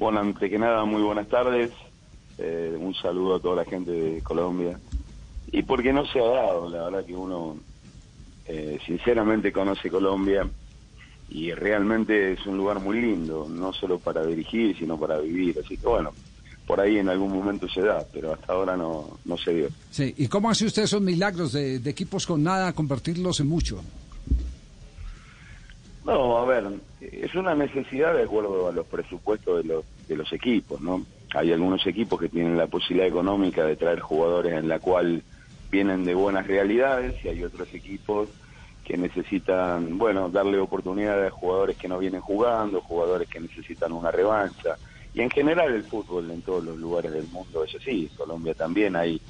Bueno, antes que nada, muy buenas tardes. Eh, un saludo a toda la gente de Colombia. Y porque no se ha dado, la verdad que uno eh, sinceramente conoce Colombia y realmente es un lugar muy lindo, no solo para dirigir, sino para vivir. Así que bueno, por ahí en algún momento se da, pero hasta ahora no, no se dio. Sí, ¿y cómo hace usted esos milagros de, de equipos con nada convertirlos en mucho? No, a ver, es una necesidad de acuerdo a los presupuestos de los, de los equipos, ¿no? Hay algunos equipos que tienen la posibilidad económica de traer jugadores en la cual vienen de buenas realidades y hay otros equipos que necesitan, bueno, darle oportunidades a jugadores que no vienen jugando, jugadores que necesitan una revancha. Y en general el fútbol en todos los lugares del mundo es así. En Colombia también hay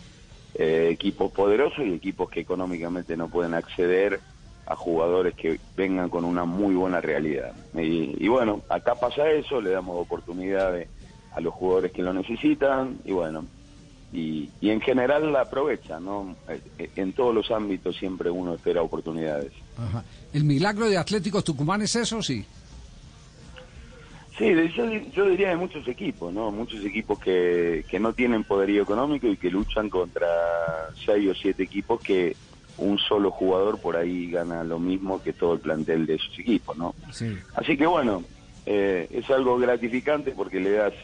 eh, equipos poderosos y equipos que económicamente no pueden acceder a jugadores que vengan con una muy buena realidad. Y, y bueno, acá pasa eso, le damos oportunidades a los jugadores que lo necesitan y bueno, y, y en general la aprovechan, ¿no? Eh, En todos los ámbitos siempre uno espera oportunidades. Ajá. ¿El milagro de Atlético Tucumán es eso, sí? Sí, yo, yo diría de muchos equipos, ¿no? Muchos equipos que, que no tienen poderío económico y que luchan contra seis o siete equipos que un solo jugador por ahí gana lo mismo que todo el plantel de esos equipos, ¿no? Sí. Así que bueno, eh, es algo gratificante porque le das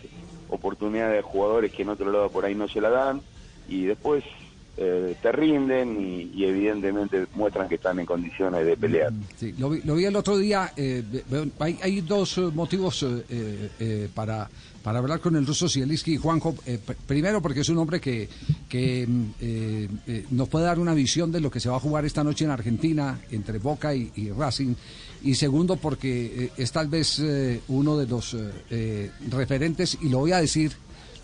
oportunidades a jugadores que en otro lado por ahí no se la dan y después eh, te rinden y, evidentemente muestran que están en condiciones de pelear. Sí, lo vi, el otro día. eh, hay, dos eh, motivos eh, para, para hablar con el ruso Zielinski y Juanjo. Pr- primero, porque es un hombre que, que mm, nos puede dar una visión de lo que se va a jugar esta noche en Argentina entre Boca y, y Racing. Y segundo, porque es tal vez uno de los referentes, y lo voy a decir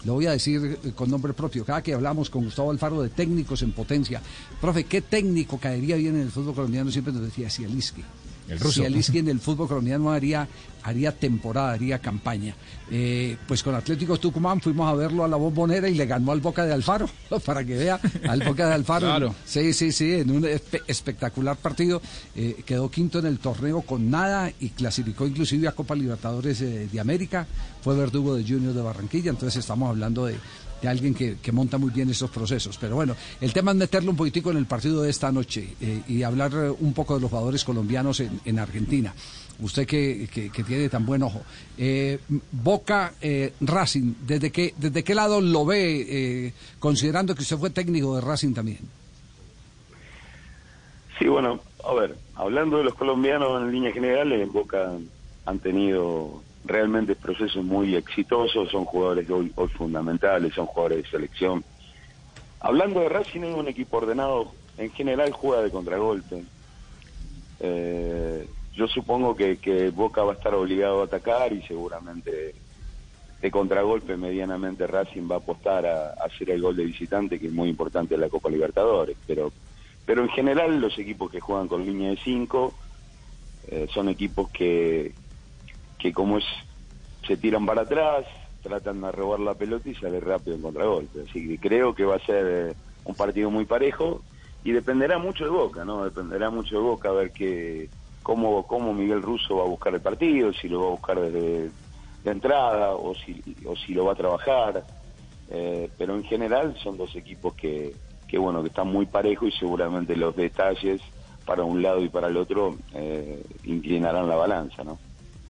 lo voy a decir eh, con nombre propio. Cada que hablamos con Gustavo Alfaro de técnicos en potencia, profe, ¿qué técnico caería bien en el fútbol colombiano? Siempre nos decía Cieliski. El ruso. Cieliski en el fútbol colombiano haría, haría temporada, haría campaña. Eh, pues con Atlético Tucumán fuimos a verlo a la bombonera y le ganó al Boca de Alfaro, para que vea, al Boca de Alfaro. Claro. Sí, sí, sí, en un espe- espectacular partido. eh, quedó quinto en el torneo con nada y clasificó inclusive a Copa Libertadores eh, de América. Fue verdugo de Junior de Barranquilla, entonces estamos hablando de, de alguien que, que monta muy bien esos procesos. Pero bueno, el tema es meterle un poquitico en el partido de esta noche eh, y hablar eh, un poco de los jugadores colombianos en, en Argentina. Usted que, que- que tiene tan buen ojo. Eh, Boca eh, Racing, ¿desde qué, ¿desde qué lado lo ve, considerando que usted fue técnico de Racing también? Sí, bueno, a ver, hablando de los colombianos en línea general, en Boca han tenido realmente procesos muy exitosos, son jugadores hoy, hoy fundamentales, son jugadores de selección. Hablando de Racing, es un equipo ordenado, en general juega de contragolpe. Eh, yo supongo que, que Boca va a estar obligado a atacar y seguramente de contragolpe medianamente Racing va a apostar a, hacer el gol de visitante, que es muy importante en la Copa Libertadores. Pero, pero en general los equipos que juegan con línea de 5 son equipos que, que como es se tiran para atrás, tratan de robar la pelota y sale rápido en contragolpe. Así que creo que va a ser eh, un partido muy parejo y dependerá mucho de Boca, ¿no? Dependerá mucho de Boca a ver que, cómo, cómo Miguel Russo va a buscar el partido, si lo va a buscar desde de entrada o si, o si lo va a trabajar. Eh, pero en general son dos equipos que, que, bueno, que están muy parejos y seguramente los detalles para un lado y para el otro eh, inclinarán la balanza, ¿no?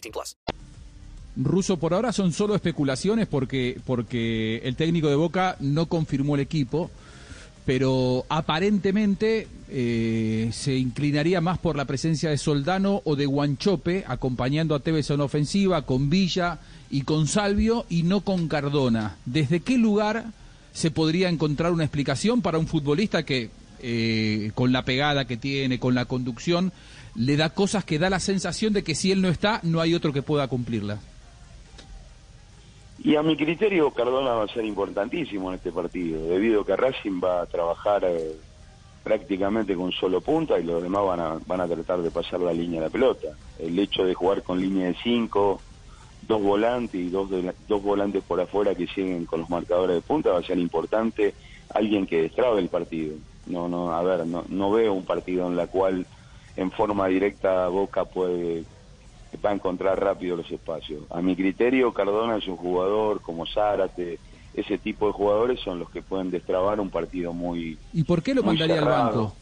18 plus. Ruso, por ahora son solo especulaciones porque, porque el técnico de Boca no confirmó el equipo, pero aparentemente eh, se inclinaría más por la presencia de Soldano o de Guanchope, acompañando a Tevez en ofensiva, con Villa y con Salvio, y no con Cardona. ¿Desde qué lugar se podría encontrar una explicación para un futbolista que, eh, con la pegada que tiene, con la conducción, le da cosas que da la sensación de que si él no está, no hay otro que pueda cumplirla? Y a mi criterio, Cardona va a ser importantísimo en este partido, debido a que Racing va a trabajar eh, prácticamente con solo punta y los demás van a, van a tratar de pasar la línea de la pelota. El hecho de jugar con línea de cinco, dos volantes y dos, dos volantes por afuera que siguen con los marcadores de punta va a ser importante alguien que destrabe el partido. No, no, a ver, no, no veo un partido en la cual en forma directa Boca puede va a encontrar rápido los espacios. A mi criterio, Cardona es un jugador como Zárate, ese tipo de jugadores son los que pueden destrabar un partido muy. ¿Y por qué lo mandaría al banco?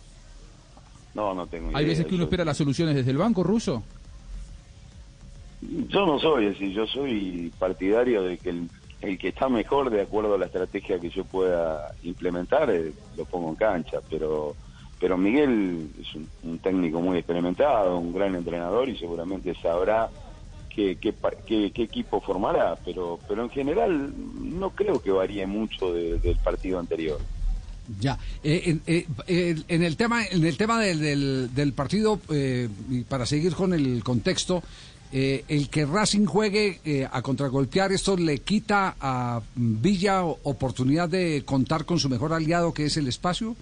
No, no tengo idea. ¿Hay veces que uno espera las soluciones desde el banco ruso? Yo no soy así, yo soy partidario de que el, el que está mejor de acuerdo a la estrategia que yo pueda implementar, eh, lo pongo en cancha, pero pero Miguel es un, técnico muy experimentado, un gran entrenador y seguramente sabrá qué, qué, equipo formará, pero, pero en general no creo que varíe mucho del partido anterior. Ya, eh, eh, en el tema, en el tema del, del, partido, eh, para seguir con el contexto, el que Racing juegue a contragolpear, esto le quita a Villa oportunidad de contar con su mejor aliado, que es el espacio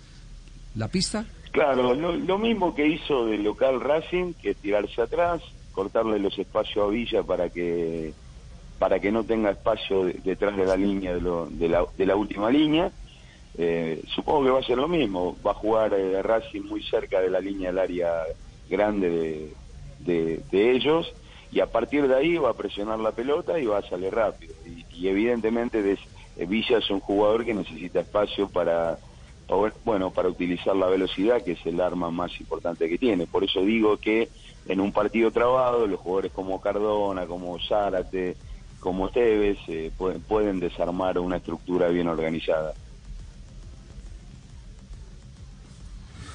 la pista? Claro, lo, mismo que hizo del local Racing, que tirarse atrás, cortarle los espacios a Villa para que para que no tenga espacio detrás de la línea de, lo, de, la, de la última línea. Eh, supongo que va a ser lo mismo, va a jugar eh, Racing muy cerca de la línea del área grande de, de, ellos y a partir de ahí va a presionar la pelota y va a salir rápido. Y, evidentemente eh, Villa es un jugador que necesita espacio para bueno, para utilizar la velocidad, que es el arma más importante que tiene. Por eso digo que en un partido trabado, los jugadores como Cardona, como Zárate, como Tevez, eh, pueden desarmar una estructura bien organizada.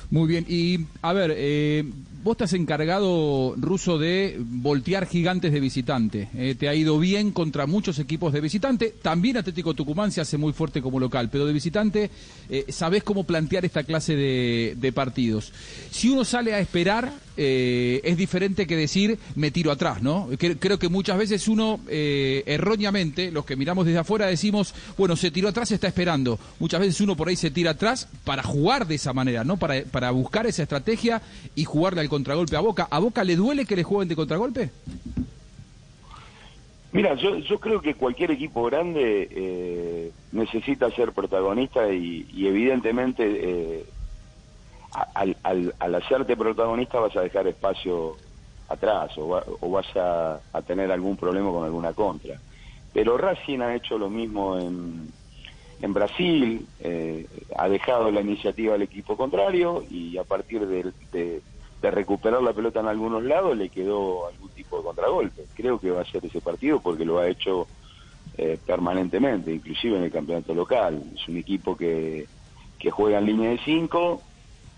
Muy bien, y a ver, eh, vos estás encargado, Ruso, de voltear gigantes de visitante. Eh, te ha ido bien contra muchos equipos de visitante. También Atlético Tucumán se hace muy fuerte como local, pero de visitante eh, sabés cómo plantear esta clase de, partidos. Si uno sale a esperar, eh, es diferente que decir me tiro atrás, ¿no? Creo que muchas veces uno, erróneamente, los que miramos desde afuera, decimos, bueno, se tiró atrás, está esperando. Muchas veces uno por ahí se tira atrás para jugar de esa manera, ¿no? Para, para buscar esa estrategia y jugarle al contragolpe a Boca. ¿A Boca le duele que le jueguen de contragolpe? Mira, yo, yo creo que cualquier equipo grande eh, necesita ser protagonista y, evidentemente eh, al, hacerte protagonista vas a dejar espacio atrás o, vas a, tener algún problema con alguna contra. Pero Racing ha hecho lo mismo en, en Brasil, eh, ha dejado la iniciativa al equipo contrario y a partir de recuperar la pelota en algunos lados le quedó algún tipo de contragolpe. Creo que va a ser ese partido porque lo ha hecho eh, permanentemente, inclusive en el campeonato local. Es un equipo que, que juega en línea de cinco,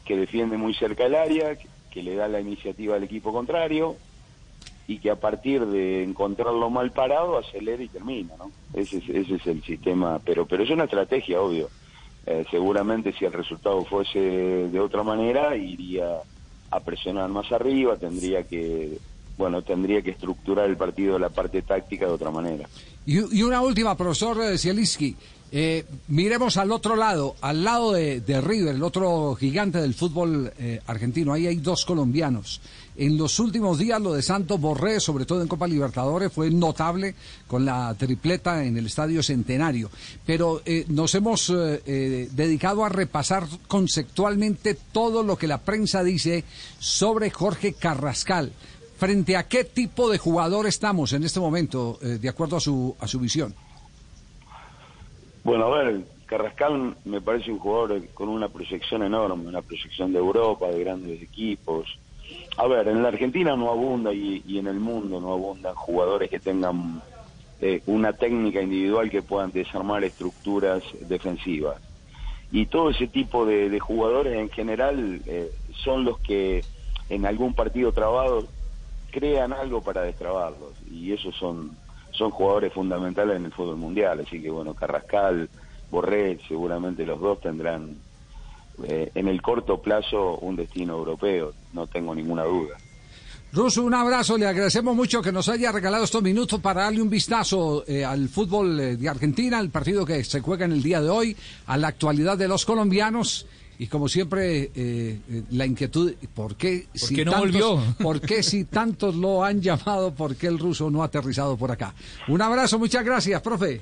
que defiende muy cerca el área, que, le da la iniciativa al equipo contrario y que a partir de encontrarlo mal parado acelera y termina, ¿no? Ese es, ese es el sistema, pero pero es una estrategia, obvio. Eh, seguramente si el resultado fuese de otra manera iría a presionar más arriba, tendría que bueno, tendría que estructurar el partido de la parte táctica de otra manera. Y, una última, profesor Zielinski. Eh, miremos al otro lado, al lado de, River, el otro gigante del fútbol eh, argentino. Ahí hay dos colombianos. En los últimos días lo de Santos Borré, sobre todo en Copa Libertadores, fue notable con la tripleta en el Estadio Centenario. Pero eh, nos hemos dedicado a repasar conceptualmente todo lo que la prensa dice sobre Jorge Carrascal. ¿Frente a qué tipo de jugador estamos en este momento, de acuerdo a su, a su visión? Bueno, a ver, Carrascal me parece un jugador con una proyección enorme, una proyección de Europa, de grandes equipos. A ver, en la Argentina no abunda y, en el mundo no abundan jugadores que tengan eh, una técnica individual que puedan desarmar estructuras defensivas. Y todo ese tipo de, de jugadores en general eh, son los que en algún partido trabado crean algo para destrabarlos. Y esos son, son jugadores fundamentales en el fútbol mundial. Así que bueno, Carrascal, Borré, seguramente los dos tendrán eh, en el corto plazo un destino europeo, no tengo ninguna duda. Russo, un abrazo, le agradecemos mucho que nos haya regalado estos minutos para darle un vistazo eh, al fútbol eh, de Argentina, al partido que se juega en el día de hoy, a la actualidad de los colombianos. Y como siempre, eh, la inquietud, ¿por qué, ¿Por qué no volvió? ¿por qué si tantos lo han llamado, por qué el ruso no ha aterrizado por acá? Un abrazo, muchas gracias, profe.